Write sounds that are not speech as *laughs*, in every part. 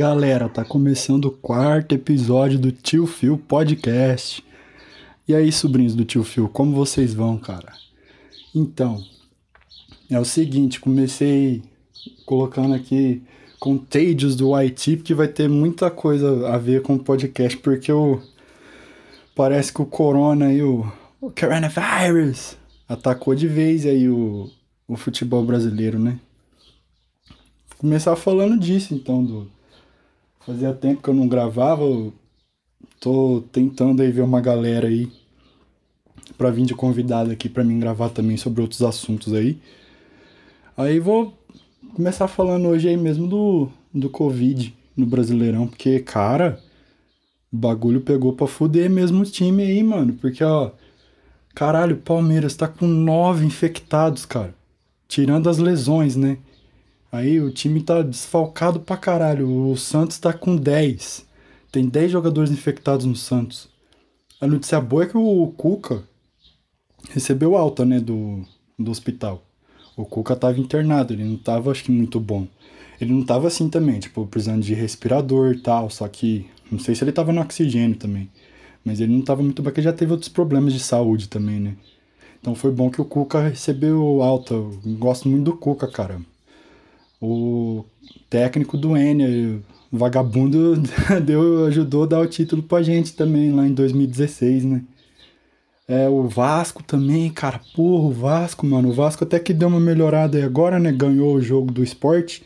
Galera, tá começando o quarto episódio do Tio Phil Podcast. E aí, sobrinhos do Tio Phil, como vocês vão, cara? Então, é o seguinte, comecei colocando aqui Contagious do YT, porque vai ter muita coisa a ver com o podcast, porque o parece que o corona e o, o coronavirus atacou de vez aí o, o futebol brasileiro, né? começar falando disso, então, do fazia tempo que eu não gravava, eu tô tentando aí ver uma galera aí para vir de convidado aqui para mim gravar também sobre outros assuntos aí. Aí vou começar falando hoje aí mesmo do do Covid no Brasileirão, porque cara, o bagulho pegou pra fuder mesmo o time aí, mano, porque ó, caralho, o Palmeiras tá com nove infectados, cara. Tirando as lesões, né? Aí o time tá desfalcado pra caralho. O Santos tá com 10. Tem 10 jogadores infectados no Santos. A notícia boa é que o Cuca recebeu alta, né, do, do hospital. O Cuca tava internado, ele não tava, acho que, muito bom. Ele não tava assim também, tipo, precisando de respirador e tal, só que não sei se ele tava no oxigênio também. Mas ele não tava muito bem, porque já teve outros problemas de saúde também, né? Então foi bom que o Cuca recebeu alta. Eu gosto muito do Cuca, cara o técnico do Enia, vagabundo, *laughs* deu, ajudou a dar o título pra gente também lá em 2016, né? É, o Vasco também, cara, porra, o Vasco, mano, o Vasco até que deu uma melhorada aí agora, né? Ganhou o jogo do esporte.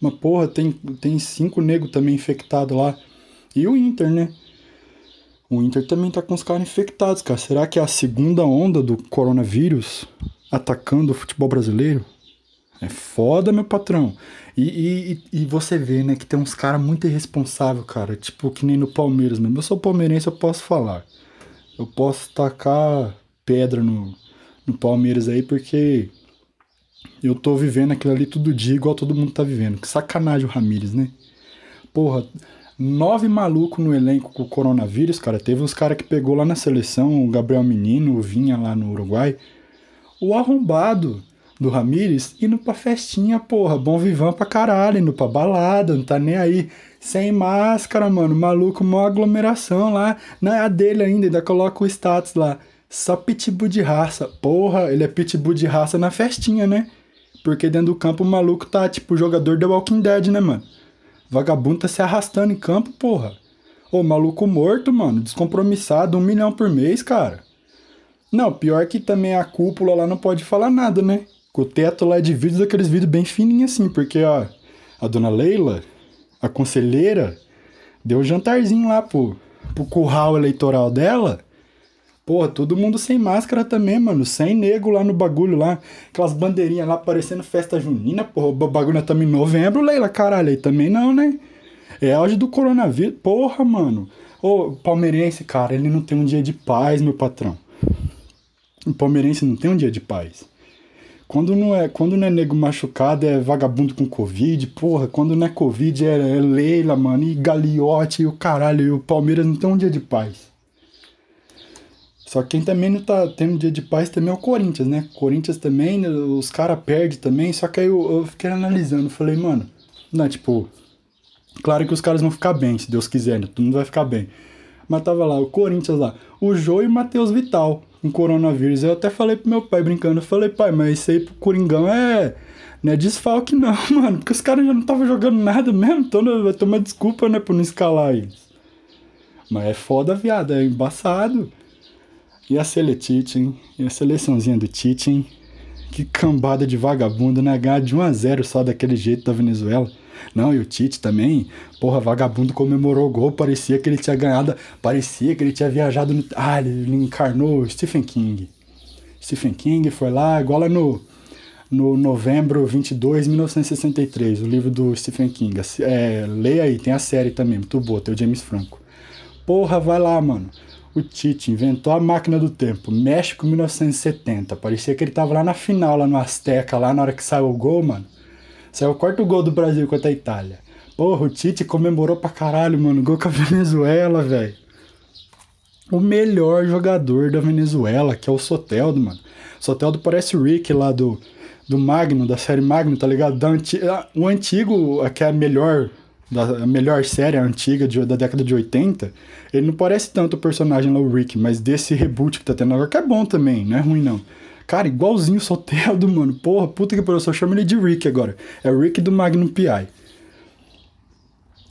Mas, porra, tem, tem cinco negros também infectados lá. E o Inter, né? O Inter também tá com os caras infectados, cara. Será que é a segunda onda do coronavírus atacando o futebol brasileiro? É foda, meu patrão. E, e, e você vê, né, que tem uns caras muito irresponsáveis, cara. Tipo, que nem no Palmeiras mesmo. Eu sou palmeirense, eu posso falar. Eu posso tacar pedra no, no Palmeiras aí, porque eu tô vivendo aquilo ali todo dia, igual todo mundo tá vivendo. Que sacanagem o Ramires, né? Porra, nove malucos no elenco com o coronavírus, cara. Teve uns caras que pegou lá na seleção, o Gabriel Menino, o Vinha lá no Uruguai. O arrombado do Ramires indo pra festinha, porra. Bom vivão pra caralho, indo pra balada, não tá nem aí. Sem máscara, mano. Maluco, mó aglomeração lá. Não é a dele ainda, ainda coloca o status lá. Só pitbull de raça. Porra, ele é pitbull de raça na festinha, né? Porque dentro do campo o maluco tá tipo jogador The Walking Dead, né, mano? Vagabundo tá se arrastando em campo, porra. Ô, maluco morto, mano. Descompromissado, um milhão por mês, cara. Não, pior que também a cúpula lá não pode falar nada, né? O teto lá é de vidro, daqueles vidros bem fininhos assim, porque ó, a dona Leila, a conselheira, deu um jantarzinho lá pro, pro curral eleitoral dela. Porra, todo mundo sem máscara também, mano. Sem nego lá no bagulho lá. Aquelas bandeirinhas lá parecendo festa junina, porra. O bagulho estamos em novembro, Leila, caralho. Aí também não, né? É auge do coronavírus. Porra, mano. Ô, palmeirense, cara, ele não tem um dia de paz, meu patrão. O palmeirense não tem um dia de paz. Quando não é, quando não é nego machucado, é vagabundo com Covid, porra. Quando não é Covid, é, é Leila, mano, e Galiote, e o caralho, e o Palmeiras não tem um dia de paz. Só que quem também não tá tendo um dia de paz também é o Corinthians, né? Corinthians também, os caras perdem também. Só que aí eu, eu fiquei analisando, falei, mano, não, tipo, claro que os caras vão ficar bem, se Deus quiser, né? todo mundo vai ficar bem. Mas tava lá, o Corinthians lá, o Jô e o Matheus Vital com coronavírus. Eu até falei pro meu pai brincando, eu falei, pai, mas isso aí pro Coringão é. Não é desfalque não, *laughs* mano, porque os caras já não estavam jogando nada mesmo, então vai ter uma desculpa, né, por não escalar eles. Mas é foda, viado, é embaçado. E a Seletite, hein? E a seleçãozinha do Tite, hein? Que cambada de vagabundo, né? Ganhar de 1 a 0 só daquele jeito da Venezuela. Não, e o Tite também, porra, vagabundo comemorou o gol, parecia que ele tinha ganhado, parecia que ele tinha viajado no. Ah, ele encarnou Stephen King. Stephen King foi lá, igual lá no, no novembro 22 de 1963, o livro do Stephen King. É, leia aí, tem a série também, muito boa, tem o James Franco. Porra, vai lá, mano. O Tite inventou a máquina do tempo, México 1970. Parecia que ele tava lá na final, lá no Azteca, lá na hora que saiu o gol, mano. Saiu o quarto gol do Brasil contra a Itália. Porra, o Tite comemorou pra caralho, mano. Gol com a *laughs* Venezuela, velho. O melhor jogador da Venezuela, que é o Soteldo, mano. Soteldo parece o Rick lá do, do Magno, da série Magno, tá ligado? Da anti... Ah, o antigo, que é a melhor da melhor série antiga de, da década de 80, ele não parece tanto o personagem lá, o Rick, mas desse reboot que tá tendo agora, que é bom também, não é ruim não. Cara, igualzinho o Soteldo, *laughs* mano. Porra, puta que pariu, eu só chamo ele de Rick agora. É o Rick do Magnum P.I.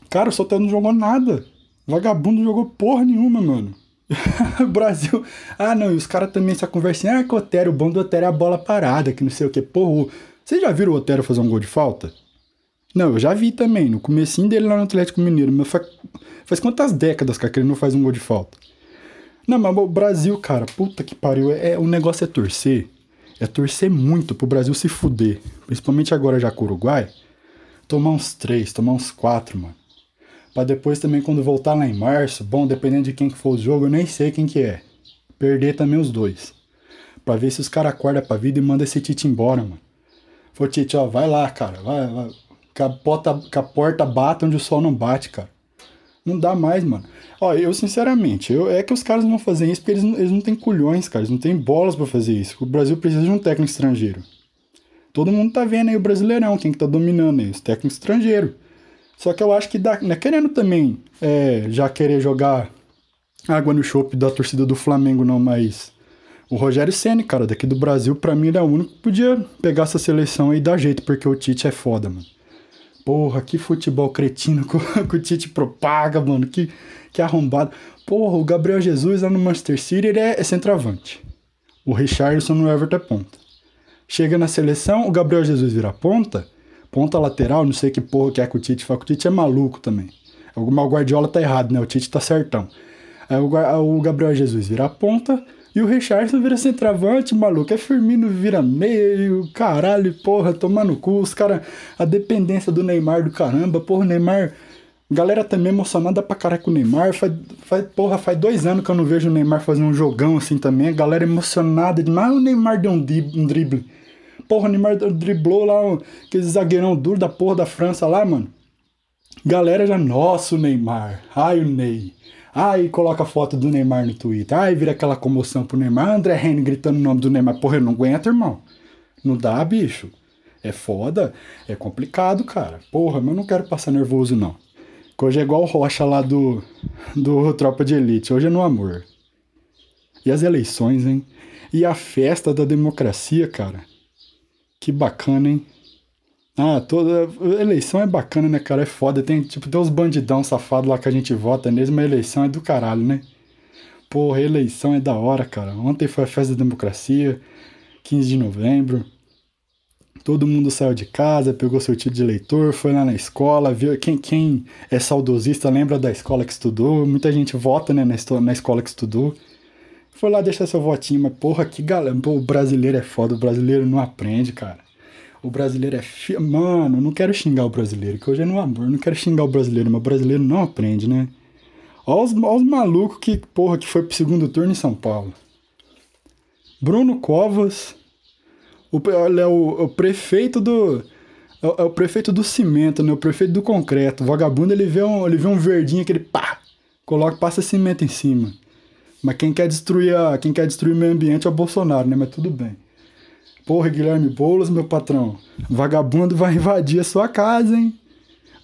Cara, o Soteldo não jogou nada. Vagabundo não jogou porra nenhuma, mano. *laughs* Brasil. Ah, não, e os caras também, essa conversinha, ah, que o Otero, o bom do Otero é a bola parada, que não sei o que. Porra, vocês já viram o Otero fazer um gol de falta? Não, eu já vi também, no comecinho dele lá no Atlético Mineiro, mas faz, faz quantas décadas, cara, que ele não faz um gol de falta? Não, mas o Brasil, cara, puta que pariu, é, é, o negócio é torcer. É torcer muito pro Brasil se fuder. Principalmente agora já com o Uruguai. Tomar uns três, tomar uns quatro, mano. Pra depois também, quando voltar lá em março, bom, dependendo de quem que for o jogo, eu nem sei quem que é. Perder também os dois. Pra ver se os caras acordam pra vida e mandam esse Tite embora, mano. Falou, Tite, ó, vai lá, cara. Vai, vai. Que a, porta, que a porta bate onde o sol não bate, cara. Não dá mais, mano. Ó, eu sinceramente, eu, é que os caras não vão fazer isso porque eles, eles não têm culhões, cara. Eles não têm bolas para fazer isso. O Brasil precisa de um técnico estrangeiro. Todo mundo tá vendo aí o Brasileirão, quem que tá dominando aí? Os técnicos estrangeiros. Só que eu acho que dá, né, querendo também é, já querer jogar água no chope da torcida do Flamengo, não, mas o Rogério Ceni, cara, daqui do Brasil, para mim ele é o único que podia pegar essa seleção e dar jeito, porque o Tite é foda, mano. Porra, que futebol cretino *laughs* que, o Tite propaga, mano, que, que arrombado. Porra, o Gabriel Jesus lá no Manchester City, ele é, é centroavante. O Richardson no Everton é ponta. Chega na seleção, o Gabriel Jesus vira ponta, ponta lateral, não sei que porra que é que o Tite fala, que o Tite é maluco também. O Guardiola tá errado, né? O Tite tá certão. Aí o, Gabriel Jesus vira ponta e o Richardson vira centroavante, maluco. É Firmino vira meio, caralho, porra, tomar no cu. Os caras, a dependência do Neymar do caramba, porra, Neymar. Galera também emocionada pra caralho com o Neymar. Faz, faz, porra, faz dois anos que eu não vejo o Neymar fazer um jogão assim também. A galera emocionada demais. O Neymar deu um, um drible porra, o Neymar driblou lá aquele zagueirão duro da porra da França lá, mano. Galera já, nossa, o Neymar. Ai, o Ney. Ai, coloca a foto do Neymar no Twitter. Ai, vira aquela comoção pro Neymar. André Henry gritando o nome do Neymar. Porra, eu não aguento, irmão. Não dá, bicho. É foda. É complicado, cara. Porra, mas eu não quero passar nervoso, não. Hoje é igual o Rocha lá do, do Tropa de Elite. Hoje é no amor. E as eleições, hein? E a festa da democracia, cara. Que bacana, hein? Ah, toda eleição é bacana, né, cara? É foda. Tem, tipo, tem uns bandidão safado lá que a gente vota mesmo, mas eleição é do caralho, né? Porra, eleição é da hora, cara. Ontem foi a festa da democracia, 15 de novembro. Todo mundo saiu de casa, pegou seu título de eleitor, foi lá na escola, viu. Quem, quem é saudosista lembra da escola que estudou. Muita gente vota, né, na, escola que estudou. Foi lá deixar seu votinho, mas porra, que galera. O brasileiro é foda, o brasileiro não aprende, cara. O brasileiro é. Fi... Mano, não quero xingar o brasileiro, que hoje é no amor. Não quero xingar o brasileiro, mas o brasileiro não aprende, né? Olha os, olha os malucos que, porra, que foi pro segundo turno em São Paulo. Bruno Covas. O, é o, o prefeito do. É, é, o prefeito do cimento, né? O prefeito do concreto. O vagabundo, ele vê um, ele vê um verdinho, aquele pá! Coloca, passa cimento em cima. Mas quem quer destruir a, quem quer destruir o meio ambiente é o Bolsonaro, né? Mas tudo bem. Porra, Guilherme Boulos, meu patrão. Vagabundo vai invadir a sua casa, hein?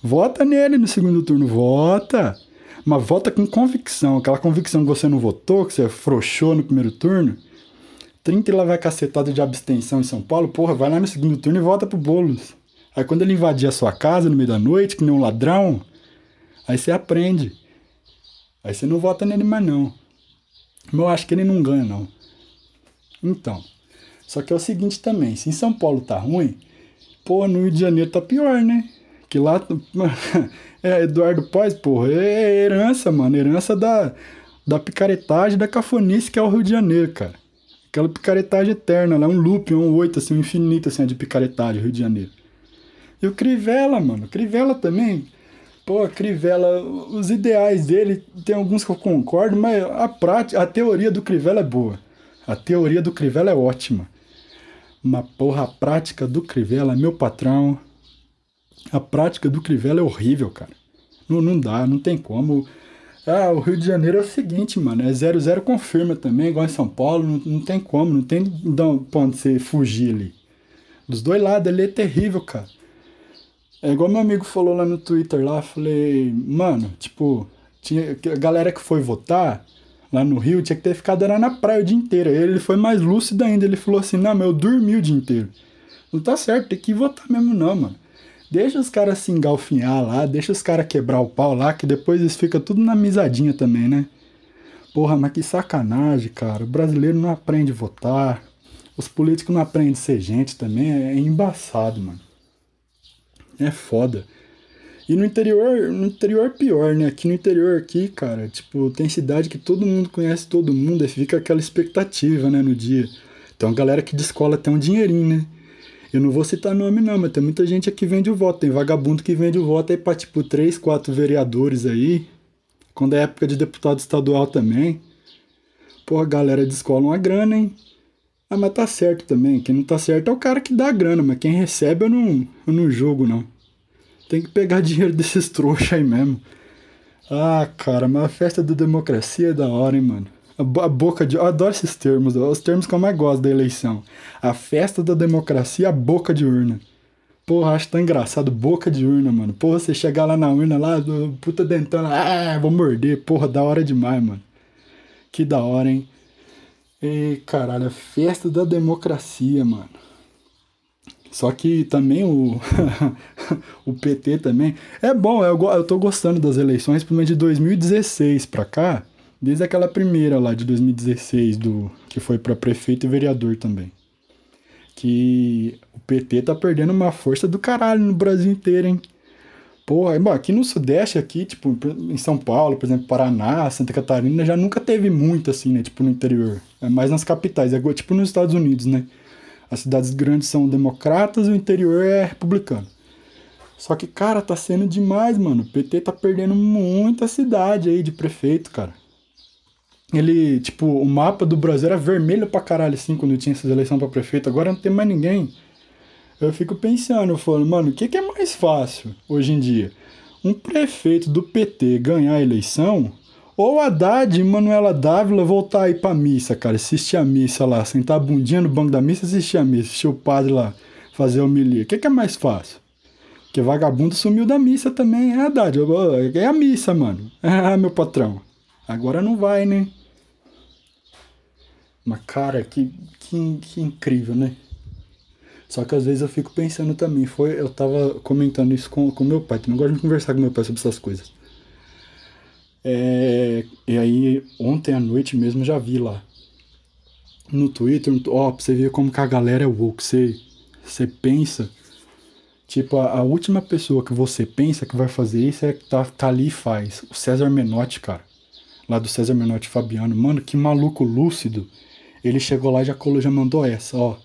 Vota nele no segundo turno, vota. Mas vota com convicção. Aquela convicção que você não votou, que você frouxou no primeiro turno. 30 e lá vai cacetada de abstenção em São Paulo. Porra, vai lá no segundo turno e vota pro Boulos. Aí quando ele invadir a sua casa no meio da noite, que nem um ladrão, aí você aprende. Aí você não vota nele mais não. Mas eu acho que ele não ganha, não. Então. Só que é o seguinte também, se em São Paulo tá ruim, pô, no Rio de Janeiro tá pior, né? Que lá. *laughs* é, Eduardo Paz, porra, é herança, mano. Herança da, da picaretagem, da cafonice que é o Rio de Janeiro, cara. Aquela picaretagem eterna, lá, um loop, um oito, assim, um infinito, assim, de picaretagem, Rio de Janeiro. E o Crivella, mano. Crivella também Pô, Crivella, os ideais dele, tem alguns que eu concordo, mas a prática, a teoria do Crivella é boa. A teoria do Crivella é ótima. Mas, porra, a prática do Crivella, meu patrão, a prática do Crivella é horrível, cara. Não, não dá, não tem como. Ah, o Rio de Janeiro é o seguinte, mano, é 0-0 confirma também, igual em São Paulo, não, não tem como, não tem pra onde você fugir ali. Dos dois lados, ele é terrível, cara. É igual meu amigo falou lá no Twitter lá, falei, mano, tipo, tinha, a galera que foi votar lá no Rio tinha que ter ficado era na praia o dia inteiro. Ele foi mais lúcido ainda, ele falou assim, não, mas eu dormi o dia inteiro. Não tá certo, tem que votar mesmo não, mano. Deixa os caras se engalfinhar lá, deixa os caras quebrar o pau lá, que depois eles ficam tudo na misadinha também, né? Porra, mas que sacanagem, cara. O brasileiro não aprende a votar. Os políticos não aprendem a ser gente também. É embaçado, mano. É foda. E no interior, no interior pior, né? Aqui no interior aqui, cara, tipo, tem cidade que todo mundo conhece todo mundo, aí fica aquela expectativa, né, no dia. Então a galera que de escola tem um dinheirinho, né? Eu não vou citar nome não, mas tem muita gente aqui que vende o voto. Tem vagabundo que vende o voto aí pra, tipo, três, quatro vereadores aí. Quando é época de deputado estadual também. Pô, a galera descola uma grana, hein? Ah, mas tá certo também. Quem não tá certo é o cara que dá a grana, mas quem recebe eu não, eu não julgo, não. Tem que pegar *laughs* dinheiro desses trouxas aí mesmo. Ah, cara, mas a festa da democracia é da hora, hein, mano. A boca de. Eu adoro esses termos, os termos que eu mais gosto da eleição. A festa da democracia, a boca de urna. Porra, acho tão engraçado, boca de urna, mano. Porra, você chegar lá na urna, lá, puta dentando, ah, vou morder. Porra, da hora demais, mano. Que da hora, hein? E caralho, a festa da democracia, mano. Só que também o, *laughs* o PT também. É bom, eu, eu tô gostando das eleições, principalmente de 2016 pra cá. Desde aquela primeira lá de 2016, do, que foi para prefeito e vereador também. Que o PT tá perdendo uma força do caralho no Brasil inteiro, hein? Porra, bom, aqui no Sudeste, aqui, tipo, em São Paulo, por exemplo, Paraná, Santa Catarina, já nunca teve muito, assim, né? Tipo, no interior. É mais nas capitais, é tipo nos Estados Unidos, né? As cidades grandes são democratas e o interior é republicano. Só que, cara, tá sendo demais, mano. O PT tá perdendo muita cidade aí de prefeito, cara ele, tipo, o mapa do Brasil era vermelho pra caralho, assim, quando tinha essas eleições pra prefeito. Agora não tem mais ninguém. Eu fico pensando, eu falo, mano, o que, que é mais fácil hoje em dia? Um prefeito do PT ganhar a eleição ou Haddad e Manuela Dávila voltar aí pra missa, cara, assistir a missa lá, sentar a bundinha no banco da missa assistir a missa, assistir o padre lá fazer homilia. O que, que é mais fácil? Porque vagabundo sumiu da missa também, é Haddad. É a missa, mano. *laughs* Ah, meu patrão. Agora não vai, né? Mas, cara, que, que, que incrível, né? Só que às vezes eu fico pensando também, foi, eu tava comentando isso com, com meu pai, também gosto de conversar com meu pai sobre essas coisas. É, e aí, ontem à noite mesmo já vi lá. No Twitter, ó, pra você ver como que a galera é woke, você, você pensa, tipo, a, a, última pessoa que você pensa que vai fazer isso é que tá, tá ali e faz, o César Menotti, cara, lá do César Menotti Fabiano, mano, que maluco lúcido, ele chegou lá e já, já mandou essa, ó.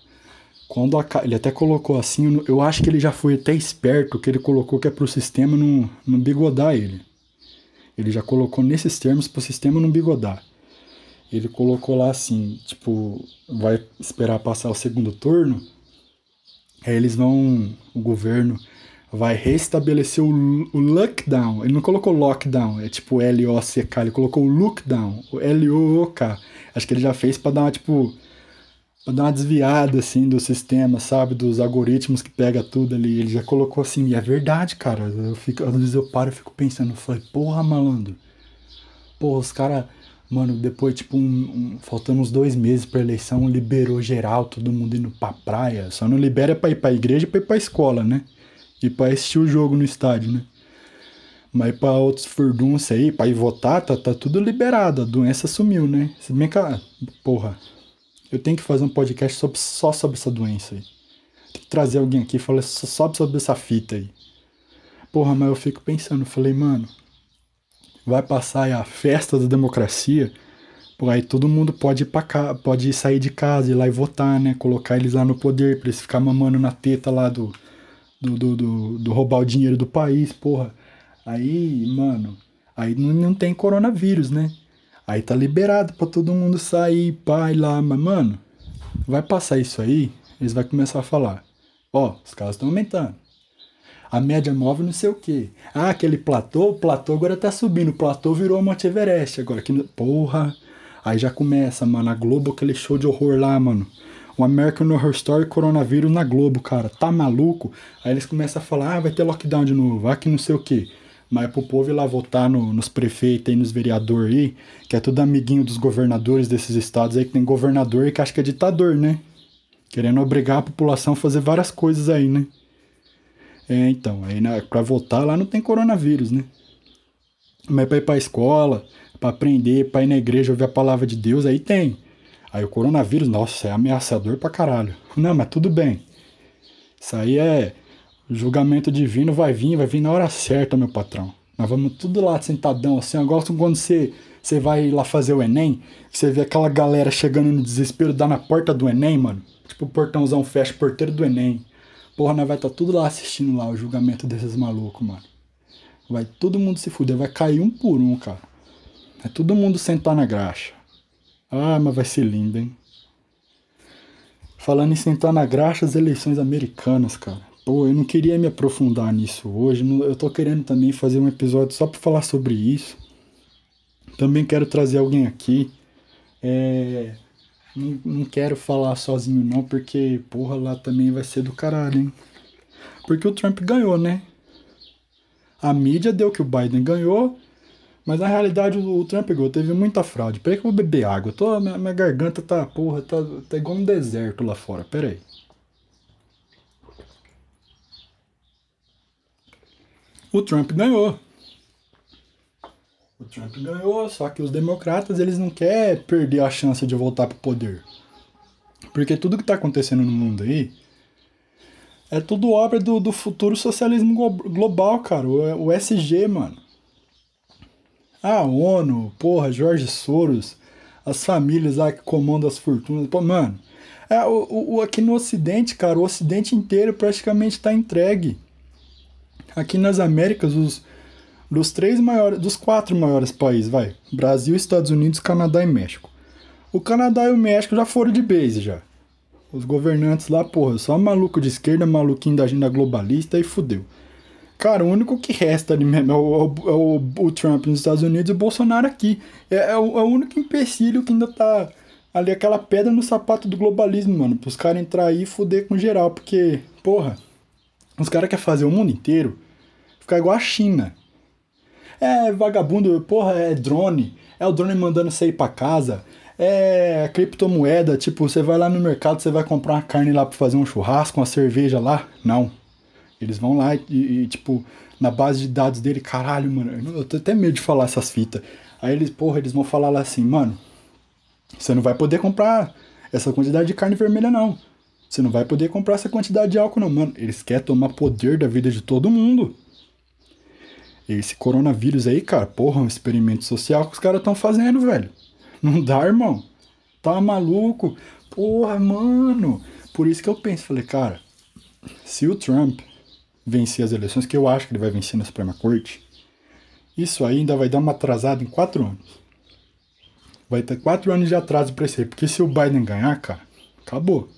Quando a, ele até colocou assim, eu acho que ele já foi até esperto, que ele colocou que é pro sistema não, não bigodar ele. Ele já colocou nesses termos pro sistema não bigodar. Ele colocou lá assim, tipo, vai esperar passar o segundo turno, aí eles vão, o governo vai restabelecer o, o lockdown. Ele não colocou lockdown, é tipo L-O-C-K, ele colocou o lockdown, o L-O-O-K. Acho que ele já fez para dar tipo, pra dar uma desviada, assim, do sistema, sabe? Dos algoritmos que pega tudo ali. Ele já colocou assim, e é verdade, cara. Eu fico, às vezes eu paro e fico pensando, falei, porra, malandro. Porra, os caras, mano, depois, tipo, um, um, faltando uns dois meses pra eleição, liberou geral, todo mundo indo pra praia. Só não libera pra ir pra igreja e pra ir pra escola, né? E pra assistir o jogo no estádio, né? Mas para outros furdunços aí, para ir votar, tá, tá tudo liberado. A doença sumiu, né? Se bem que, porra, eu tenho que fazer um podcast sobre, só sobre essa doença aí. Tem que trazer alguém aqui e falar só sobre essa fita aí. Porra, mas eu fico pensando, falei, mano, vai passar aí a festa da democracia, por aí todo mundo pode ir pra cá, pode sair de casa, ir lá e votar, né? Colocar eles lá no poder, pra eles ficar mamando na teta lá do, do, do, do, do roubar o dinheiro do país, porra. Aí, mano, aí não, não tem coronavírus, né? Aí tá liberado pra todo mundo sair, pai lá, mas, mano, vai passar isso aí, eles vão começar a falar. Ó, os casos estão aumentando. A média móvel não sei o quê. Ah, aquele platô, o platô agora tá subindo. O platô virou Monte Everest agora. Que, porra. Aí já começa, mano. A Globo, aquele show de horror lá, mano. o American Horror Story coronavírus na Globo, cara. Tá maluco? Aí eles começam a falar, ah, vai ter lockdown de novo, ah, que não sei o quê. Mas pro povo ir lá votar no, nos prefeitos e nos vereadores aí, que é tudo amiguinho dos governadores desses estados aí, que tem governador que acha que é ditador, né? Querendo obrigar a população a fazer várias coisas aí, né? É, então, aí né, pra votar lá não tem coronavírus, né? Mas pra ir pra escola, pra aprender, pra ir na igreja ouvir a palavra de Deus, aí tem. Aí o coronavírus, nossa, é ameaçador pra caralho. Não, mas tudo bem. Isso aí é. O julgamento divino vai vir, vai vir na hora certa, meu patrão. Nós vamos tudo lá sentadão, assim, igual quando você, você vai lá fazer o Enem, você vê aquela galera chegando no desespero, dá na porta do Enem, mano. Tipo, o portãozão fecha, porteiro do Enem. Porra, nós vai estar tá tudo lá assistindo lá o julgamento desses malucos, mano. Vai todo mundo se fuder, vai cair um por um, cara. É todo mundo sentar na graxa. Ah, mas vai ser lindo, hein? Falando em sentar na graxa, as eleições americanas, cara. Pô, eu não queria me aprofundar nisso hoje. Eu tô querendo também fazer um episódio só pra falar sobre isso. Também quero trazer alguém aqui. É não, não quero falar sozinho não, porque, porra, lá também vai ser do caralho, hein? Porque o Trump ganhou, né? A mídia deu que o Biden ganhou, mas na realidade o, o Trump ganhou, teve muita fraude. Peraí que eu vou beber água. tô, minha, minha garganta tá, porra, tá, tá igual um deserto lá fora. Peraí. O Trump ganhou. O Trump ganhou, só que os democratas eles não querem perder a chance de voltar pro poder. Porque tudo que tá acontecendo no mundo aí é tudo obra do, do futuro socialismo global, cara. O, o SG, mano. A ONU, porra, Jorge Soros, as famílias lá que comandam as fortunas. Pô, mano, é, o, o, aqui no Ocidente, cara, o Ocidente inteiro praticamente tá entregue. Aqui nas Américas, os, dos três maiores, dos quatro maiores países, vai, Brasil, Estados Unidos, Canadá e México. O Canadá e o México já foram de base já. Os governantes lá, porra, só maluco de esquerda, maluquinho da agenda globalista e fudeu. Cara, o único que resta ali mesmo é o, é o, o Trump nos Estados Unidos e o Bolsonaro aqui. É, é, o, é o único empecilho que ainda tá ali, aquela pedra no sapato do globalismo, mano. Pros caras entrar aí e fuder com geral. Porque, porra, os caras querem fazer o mundo inteiro ficar igual a China. É vagabundo, porra, é drone. É o drone mandando você ir pra casa. É criptomoeda, tipo, você vai lá no mercado, você vai comprar uma carne lá pra fazer um churrasco, uma cerveja lá. Não. Eles vão lá e, e tipo, na base de dados dele, caralho, mano, eu tô até medo de falar essas fitas. Aí eles, porra, eles vão falar lá assim, mano, você não vai poder comprar essa quantidade de carne vermelha, não. Você não vai poder comprar essa quantidade de álcool, não, mano. Eles querem tomar poder da vida de todo mundo. Esse coronavírus aí, cara, porra, um experimento social que os caras estão fazendo, velho. Não dá, irmão. Tá maluco? Porra, mano. Por isso que eu penso, falei, cara, se o Trump vencer as eleições, que eu acho que ele vai vencer na Suprema Corte, isso aí ainda vai dar uma atrasada em quatro anos. Vai ter quatro anos de atraso pra isso aí. Porque se o Biden ganhar, cara, acabou.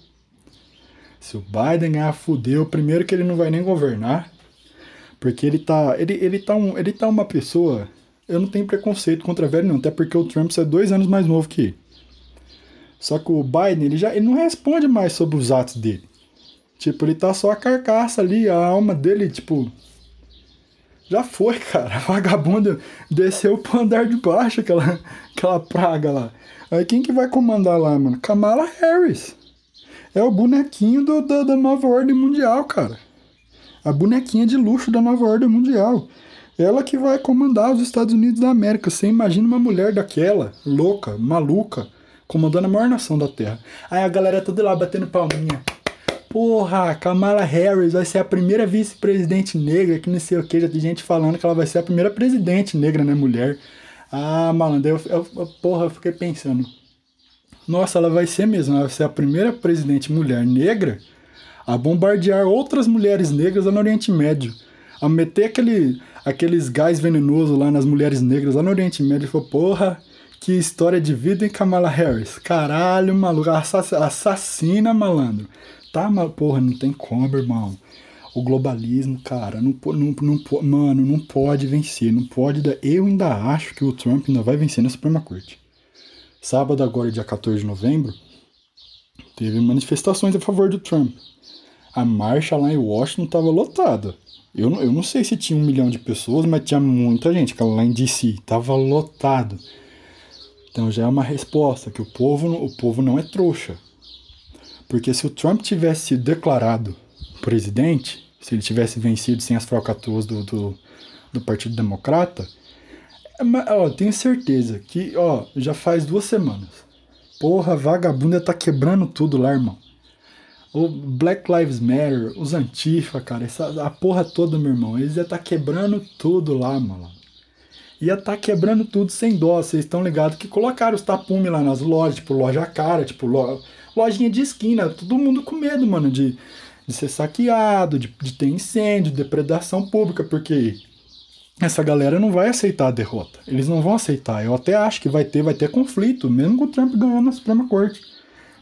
Se o Biden ganhar, fudeu. Primeiro que ele não vai nem governar. Porque ele tá. Ele, ele, tá um, ele tá uma pessoa. Eu não tenho preconceito contra velho, não. Até porque o Trump é dois anos mais novo que ele. Só que o Biden, ele já ele não responde mais sobre os atos dele. Tipo, ele tá só a carcaça ali, a alma dele, tipo. Já foi, *laughs* cara. Vagabundo desceu pro andar de baixo, aquela, *laughs* aquela praga lá. Aí quem que vai comandar lá, mano? Kamala Harris. É o bonequinho do, do da nova ordem mundial, cara a bonequinha de luxo da nova ordem mundial. Ela que vai comandar os Estados Unidos da América. Você imagina uma mulher daquela, louca, maluca, comandando a maior nação da Terra. Aí a galera toda lá batendo palminha. Porra, Kamala Harris vai ser a primeira vice-presidente negra, que não sei o que, já tem gente falando que ela vai ser a primeira presidente negra, né, mulher. Ah, malandro, eu, eu, porra, eu fiquei pensando. Nossa, ela vai ser mesmo, ela vai ser a primeira presidente mulher negra a bombardear outras mulheres negras lá no Oriente Médio, a meter aquele, aqueles gás venenoso lá nas mulheres negras lá no Oriente Médio. Falou, porra, que história de vida em Kamala Harris. Caralho, maluco, assassina, malandro. Tá, porra, não tem como, irmão. O globalismo, cara, não, não, não, mano, não pode vencer, não pode. Eu ainda acho que o Trump ainda vai vencer na Suprema Corte. Sábado agora, dia 14 de novembro, Teve manifestações a favor do Trump. A marcha lá em Washington estava lotada. Eu, não, eu não sei se tinha um milhão de pessoas, mas tinha muita gente. Aquela lá em DC estava lotado. Então já é uma resposta que o povo, o povo não é trouxa. Porque se o Trump tivesse sido declarado presidente, se ele tivesse vencido sem as falcatruas do, do, do Partido Democrata, ó, tenho certeza que, ó, já faz duas semanas. Porra, vagabunda tá quebrando tudo lá, irmão. O Black Lives Matter, os Antifa, cara, essa, a porra toda, meu irmão, eles ia tá quebrando tudo lá, mano. Ia tá quebrando tudo sem dó. Vocês estão ligados que colocaram os tapumes lá nas lojas, tipo loja cara, tipo lo, lojinha de esquina, todo mundo com medo, mano, de, de ser saqueado, de, de ter incêndio, depredação pública, porque essa galera não vai aceitar a derrota. Eles não vão aceitar. Eu até acho que vai ter, vai ter conflito, mesmo com o Trump ganhando na Suprema Corte.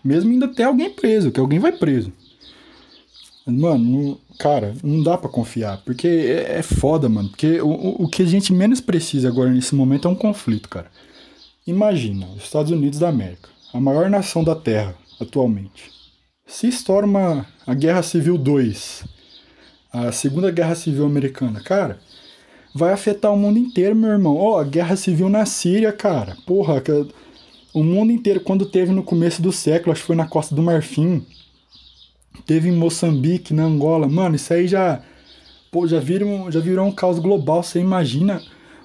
Mesmo ainda ter alguém preso, que alguém vai preso. Mano, cara, não dá para confiar, porque é, é, foda, mano. Porque o, o que a gente menos precisa agora nesse momento é um conflito, cara. Imagina, os Estados Unidos da América, a maior nação da Terra atualmente. Se estoura uma, a Guerra Civil 2, a Segunda Guerra Civil Americana, cara, vai afetar o mundo inteiro, meu irmão. Ó, oh, guerra civil na Síria, cara. Porra, o mundo inteiro, quando teve no começo do século, acho que foi na Costa do Marfim, teve em Moçambique, na Angola. Mano, isso aí já, pô, já, viram, já virou um caos global. Você imagina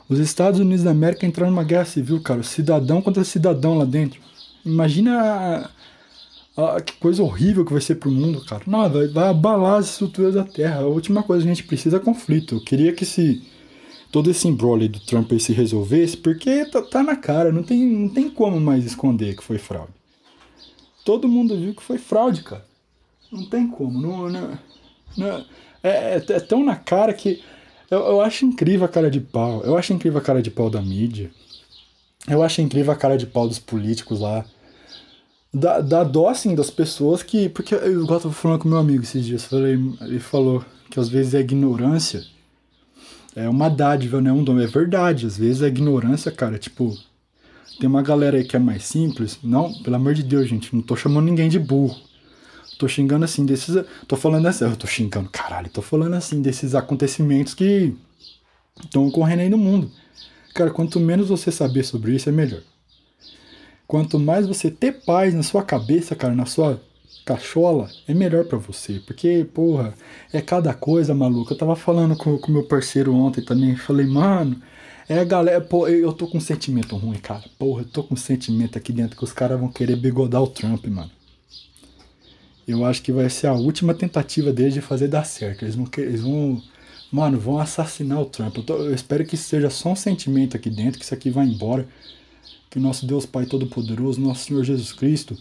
os Estados Unidos da América entrando numa guerra civil, cara. Cidadão contra cidadão lá dentro. Imagina a, que coisa horrível que vai ser pro mundo, cara. Não, vai, vai abalar as estruturas da Terra. A última coisa que a gente precisa é conflito. Eu queria que se todo esse embrolho do Trump se resolvesse, porque tá, tá, na cara, não tem, não tem como mais esconder que foi fraude. Todo mundo viu que foi fraude, cara. Não tem como. Não, não, não é, é, é, tão na cara que. Eu, eu acho incrível a cara de pau. Eu acho incrível a cara de pau da mídia. Eu acho incrível a cara de pau dos políticos lá. Dá, dá dó, assim, das pessoas que. Porque eu tava falando com meu amigo esses dias. Falei, ele falou que às vezes é ignorância é uma dádiva, né? Um dom. É verdade. Às vezes a ignorância, cara, tipo. Tem uma galera aí que é mais simples. Não, pelo amor de Deus, gente. Não tô chamando ninguém de burro. Tô xingando assim desses. Tô falando assim. Eu tô xingando, caralho. Tô falando assim desses acontecimentos que estão ocorrendo aí no mundo. Cara, quanto menos você saber sobre isso, é melhor. Quanto mais você ter paz na sua cabeça, cara, na sua cachola, é melhor para você. Porque, porra, é cada coisa, maluco. Eu tava falando com o meu parceiro ontem também. Falei, mano, é galera. Pô, eu tô com um sentimento ruim, cara. Porra, eu tô com um sentimento aqui dentro que os caras vão querer bigodar o Trump, mano. Eu acho que vai ser a última tentativa deles de fazer dar certo. Eles vão. Eles vão mano, vão assassinar o Trump. Eu, tô, eu espero que seja só um sentimento aqui dentro, que isso aqui vá embora. Que o nosso Deus Pai Todo-Poderoso, nosso Senhor Jesus Cristo,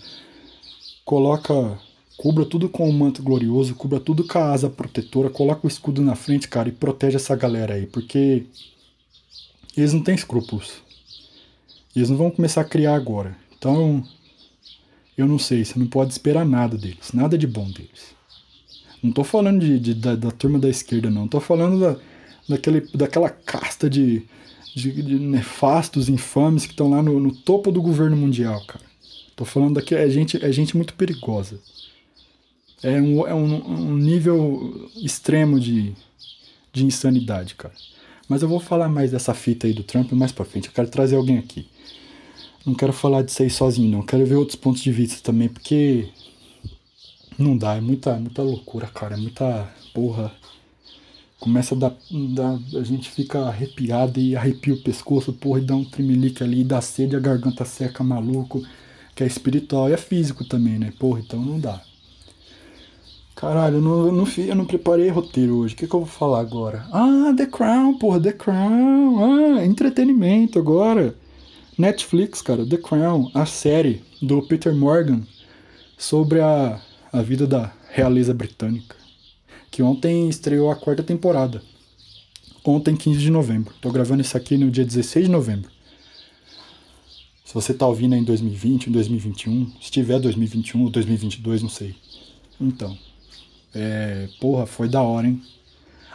coloca, cubra tudo com o manto glorioso, cubra tudo com a asa protetora, coloca o escudo na frente, cara, e protege essa galera aí, porque eles não têm escrúpulos. Eles não vão começar a criar agora. Então, eu não sei, você não pode esperar nada deles, nada de bom deles. Não tô falando de, de da, da, turma da esquerda, não. Tô falando da, daquele, daquela casta de, de, de nefastos, infames que estão lá no, no topo do governo mundial, cara. Tô falando daqui, é gente, é gente muito perigosa. É um, é um, um nível extremo de, de insanidade, cara. Mas eu vou falar mais dessa fita aí do Trump mais pra frente. Eu quero trazer alguém aqui. Não quero falar disso aí sozinho, não. Quero ver outros pontos de vista também, porque não dá, é muita, muita loucura, cara. É muita porra. Começa a dar, dar. A gente fica arrepiado e arrepia o pescoço, porra, e dá um tremelique ali, dá sede, a garganta seca, maluco que é espiritual e é físico também, né? Porra, então não dá. Caralho, eu não, eu não, eu não preparei roteiro hoje. O que, que eu vou falar agora? Ah, The Crown, porra, The Crown. Ah, entretenimento agora. Netflix, cara, The Crown, a série do Peter Morgan sobre a, a vida da realeza britânica. Que ontem estreou a quarta temporada. Ontem, 15 de novembro. Tô gravando isso aqui no dia 16 de novembro. Se você tá ouvindo em 2020, em 2021, se tiver 2021 ou 2022, não sei. Então, é, porra, foi da hora, hein?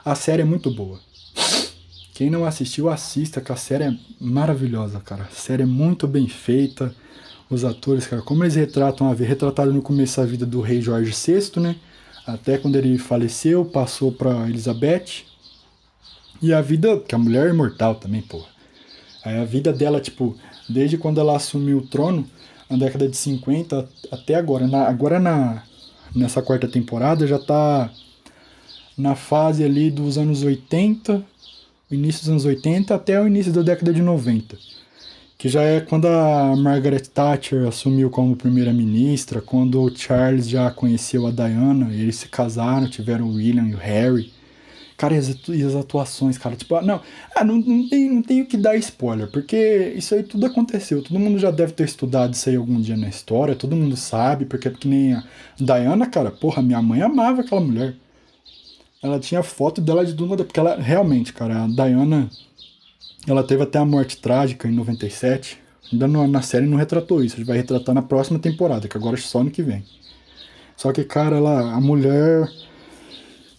A série é muito boa. Quem não assistiu, assista, que a série é maravilhosa, cara. A série é muito bem feita. os atores, cara, como eles retratam a vida, retrataram no começo a vida do rei Jorge VI, né? Até quando ele faleceu, passou para Elizabeth. E a vida, que a mulher é imortal também, porra. Aí a vida dela, tipo, desde quando ela assumiu o trono, na década de 50 até agora. Na, agora na, nessa quarta temporada já tá na fase ali dos anos 80, início dos anos 80 até o início da década de 90 que já é quando a Margaret Thatcher assumiu como primeira-ministra, quando o Charles já conheceu a Diana, eles se casaram, tiveram o William e o Harry. Cara, e as, e as atuações, cara, tipo, ah, não, ah, não, não, tem, não tenho que dar spoiler, porque isso aí tudo aconteceu, todo mundo já deve ter estudado isso aí algum dia na história, todo mundo sabe, porque é que nem a Diana, cara, porra, minha mãe amava aquela mulher. Ela tinha foto dela de Duma, porque ela, realmente, cara, a Diana ela teve até a morte trágica em 97. Ainda na série não retratou isso, a gente vai retratar na próxima temporada, que agora é só ano que vem. Só que, cara, ela, a mulher.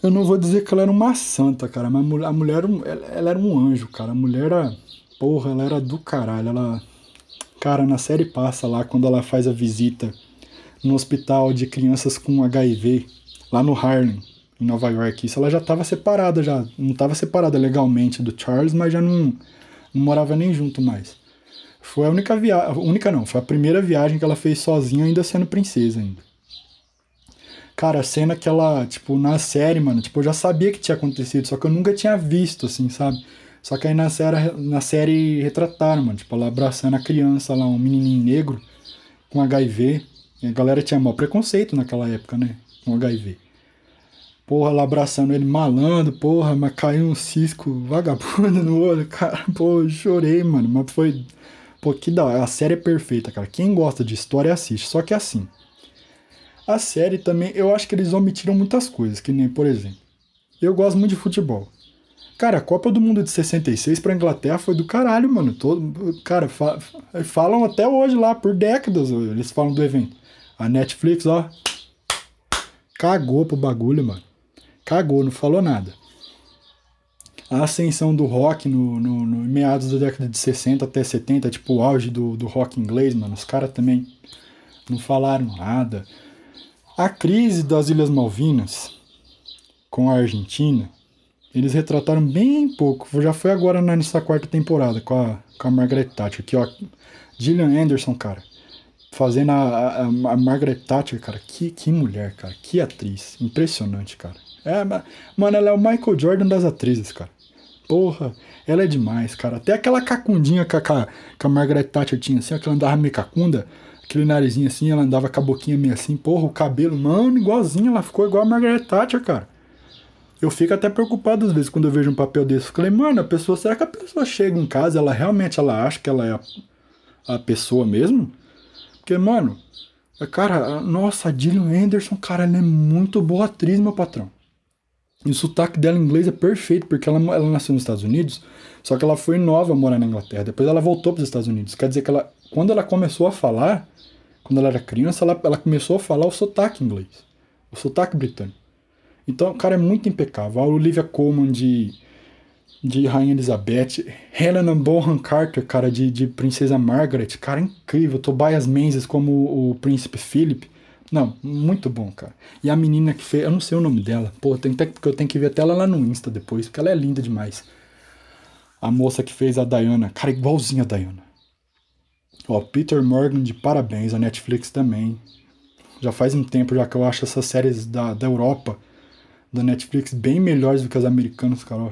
Eu não vou dizer que ela era uma santa, cara, mas a mulher, ela, ela era um anjo, cara. A mulher era. Porra, ela era do caralho. Ela. Cara, na série passa lá quando ela faz a visita no hospital de crianças com HIV, lá no Harlem, em Nova York. Isso ela já estava separada, já. Não estava separada legalmente do Charles, mas já não não morava nem junto mais. Foi a única viagem, única não, foi a primeira viagem que ela fez sozinha, ainda sendo princesa ainda. Cara, a cena que ela, tipo, na série, mano, tipo, eu já sabia que tinha acontecido, só que eu nunca tinha visto, assim, sabe? Só que aí na série, na série retrataram, mano, tipo, ela abraçando a criança lá, um menininho negro com HIV. E a galera tinha maior preconceito naquela época, né? Com HIV. Porra, lá abraçando ele malandro, porra, mas caiu um cisco vagabundo *laughs* no olho, cara. Pô, chorei, mano. Mas foi. Pô, que da. A série é perfeita, cara. Quem gosta de história assiste. Só que assim. A série também, eu acho que eles omitiram muitas coisas, que nem, por exemplo. Eu gosto muito de futebol. Cara, a Copa do Mundo de 66 pra Inglaterra foi do caralho, mano. Todo, cara, fa falam até hoje lá, por décadas, eles falam do evento. A Netflix, ó, cagou pro bagulho, mano cagou, não falou nada. A ascensão do rock no, no, no meados da década de 60 até 70, tipo o auge do, do rock inglês, mano, os caras também não falaram nada. A crise das Ilhas Malvinas com a Argentina, eles retrataram bem pouco. Já foi agora nessa quarta temporada com a, com a Margaret Thatcher. Aqui, ó. Gillian Anderson, cara. Fazendo a, a, a Margaret Thatcher, cara. Que, que mulher, cara. Que atriz. Impressionante, cara. É, mano, ela é o Michael Jordan das atrizes, cara. Porra, ela é demais, cara. Até aquela cacundinha que a, que a Margaret Thatcher tinha, assim, aquela andava meio cacunda, aquele narizinho assim, ela andava com a boquinha meio assim, porra, o cabelo, mano, igualzinho, ela ficou igual a Margaret Thatcher, cara. Eu fico até preocupado às vezes quando eu vejo um papel desse. Eu falei, mano, a pessoa, será que a pessoa chega em casa, ela realmente ela acha que ela é a, a pessoa mesmo? Porque, mano, cara, nossa, a Gillian Anderson, cara, ela é muito boa atriz, meu patrão. E o sotaque dela em inglês é perfeito, porque ela, ela nasceu nos Estados Unidos, só que ela foi nova morar na Inglaterra. Depois ela voltou para os Estados Unidos. Quer dizer que ela, quando ela começou a falar, quando ela era criança, ela, ela começou a falar o sotaque inglês, o sotaque britânico. Então, o cara é muito impecável. A Olivia Colman de, de Rainha Elizabeth, Helena Bonham Carter, cara, de, de Princesa Margaret, cara, incrível. Tobias Menzies como o Príncipe Philip. Não, muito bom, cara. E a menina que fez, eu não sei o nome dela, pô, tem até, porque eu tenho que ver até ela lá no Insta depois, porque ela é linda demais. A moça que fez a Diana, cara, igualzinha a Diana. Ó, Peter Morgan de parabéns, a Netflix também. Já faz um tempo já que eu acho essas séries da, da Europa, da Netflix, bem melhores do que as americanas, cara. Ó.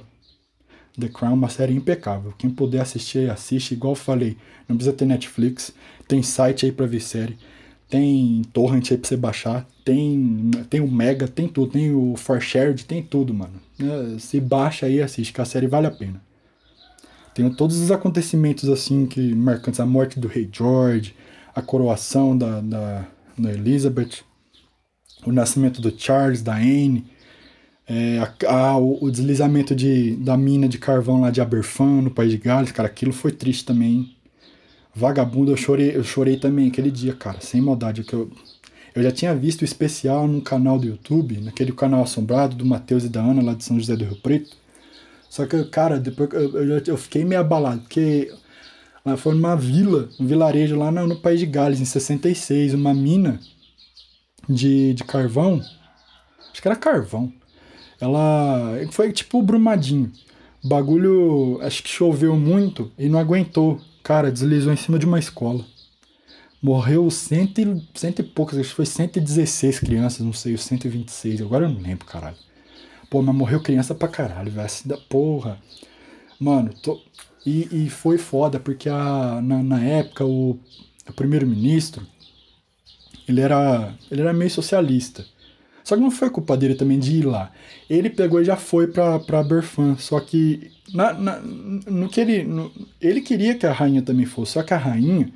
The Crown é uma série impecável. Quem puder assistir, assiste. Igual eu falei, não precisa ter Netflix, tem site aí pra ver série tem torrent aí pra você baixar, tem, tem o Mega, tem tudo, tem o ForShared, tem tudo, mano. É, se baixa aí e assiste, que a série vale a pena. Tem todos os acontecimentos assim que marcantes, a morte do rei George, a coroação da, da, da Elizabeth, o nascimento do Charles, da Anne, é, a, a, o, o, deslizamento de, da mina de carvão lá de Aberfan, no País de Gales, cara, aquilo foi triste também. Vagabundo, eu chorei, eu chorei também aquele dia, cara, sem maldade. Que eu, eu já tinha visto o especial num canal do YouTube, naquele canal assombrado do Matheus e da Ana, lá de São José do Rio Preto. Só que, cara, depois eu, eu, eu fiquei meio abalado, porque Ela foi numa vila, um vilarejo lá no, no País de Gales, em 66, uma mina de, de carvão. Acho que era carvão. Ela foi tipo Brumadinho. O bagulho, acho que choveu muito e não aguentou. Cara, deslizou em cima de uma escola. Morreu cento e, cento e poucas, acho que foi 116 crianças, não sei, 126, agora eu não lembro, caralho. Pô, mas morreu criança pra caralho, velho. Assim da porra. Mano, tô. E, e foi foda, porque a, na, na época o, o primeiro-ministro ele era, ele era meio socialista. Só que não foi culpa dele também de ir lá. Ele pegou e já foi pra, pra Berfan. Só que na, na, no que ele. No, ele queria que a rainha também fosse. Só que a rainha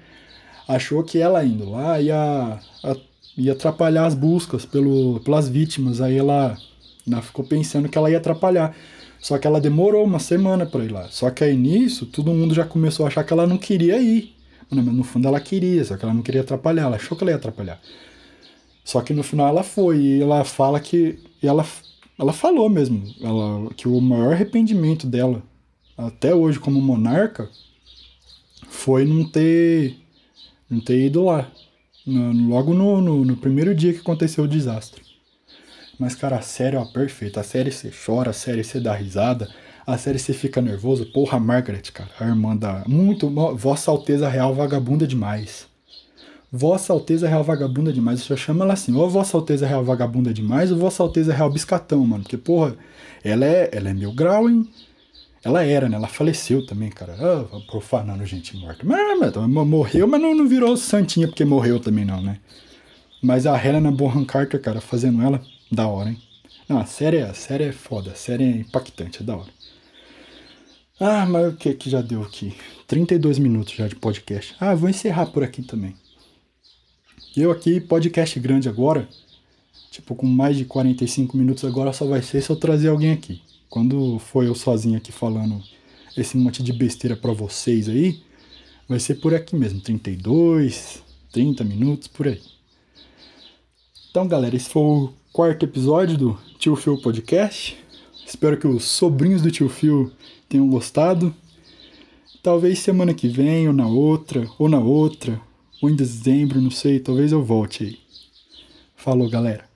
achou que ela indo lá ia, a, ia atrapalhar as buscas pelo, pelas vítimas. Aí ela, ela ficou pensando que ela ia atrapalhar. Só que ela demorou uma semana para ir lá. Só que aí nisso, todo mundo já começou a achar que ela não queria ir. Mas no fundo ela queria, só que ela não queria atrapalhar. Ela achou que ela ia atrapalhar. Só que no final ela foi e ela fala que. Ela, ela falou mesmo ela, que o maior arrependimento dela, até hoje como monarca, foi não ter, não ter ido lá. No, logo no, no, no, primeiro dia que aconteceu o desastre. Mas, cara, a série é perfeita. A série você chora, a série você dá risada, a série você fica nervoso. Porra, Margaret, cara, a irmã da. Muito. Vossa Alteza Real vagabunda demais. Vossa Alteza Real Vagabunda demais. Eu só chamo ela assim, ou Vossa Alteza Real Vagabunda demais, ou Vossa Alteza Real Biscatão, mano. Porque, porra, ela é, ela é mil grau, hein? Ela era, né? Ela faleceu também, cara. Ah, profanando gente morta. Mas, mas morreu, mas não, não virou santinha porque morreu também, não, né? Mas a Helena Bonham Carter, cara, fazendo ela, da hora, hein? Não, a série, a série é foda, a série é impactante, é da hora. Ah, mas o que que já deu aqui? 32 minutos já de podcast. Ah, vou encerrar por aqui também. Eu aqui, podcast grande agora, tipo, com mais de 45 minutos agora, só vai ser se eu trazer alguém aqui. Quando for eu sozinho aqui falando esse monte de besteira para vocês aí, vai ser por aqui mesmo, 32, 30 minutos, por aí. Então, galera, esse foi o quarto episódio do Tio Phil Podcast. Espero que os sobrinhos do Tio Phil tenham gostado. Talvez semana que vem, ou na outra, ou na outra, ou em dezembro, não sei, talvez eu volte aí. Falou, galera.